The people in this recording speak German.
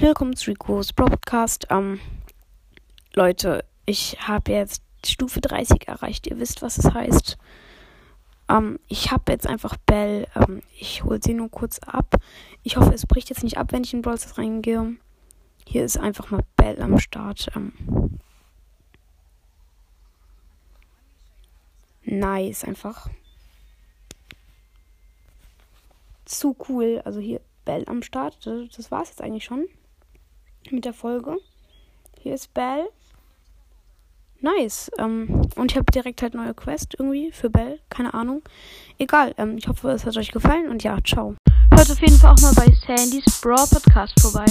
Willkommen zu Rico's Broadcast. Ähm, Leute, ich habe jetzt Stufe 30 erreicht. Ihr wisst, was es heißt. Ähm, ich habe jetzt einfach Bell. Ähm, ich hole sie nur kurz ab. Ich hoffe, es bricht jetzt nicht ab, wenn ich in Brawl reingehe. Hier ist einfach mal Bell am Start. Ähm, nice, einfach. Zu cool. Also hier Bell am Start. Das war's jetzt eigentlich schon mit der Folge. Hier ist Bell. Nice. Ähm, und ich habe direkt halt neue Quest irgendwie für Bell. Keine Ahnung. Egal. Ähm, ich hoffe, es hat euch gefallen und ja, ciao. Hört auf jeden Fall auch mal bei Sandys Brawl Podcast vorbei.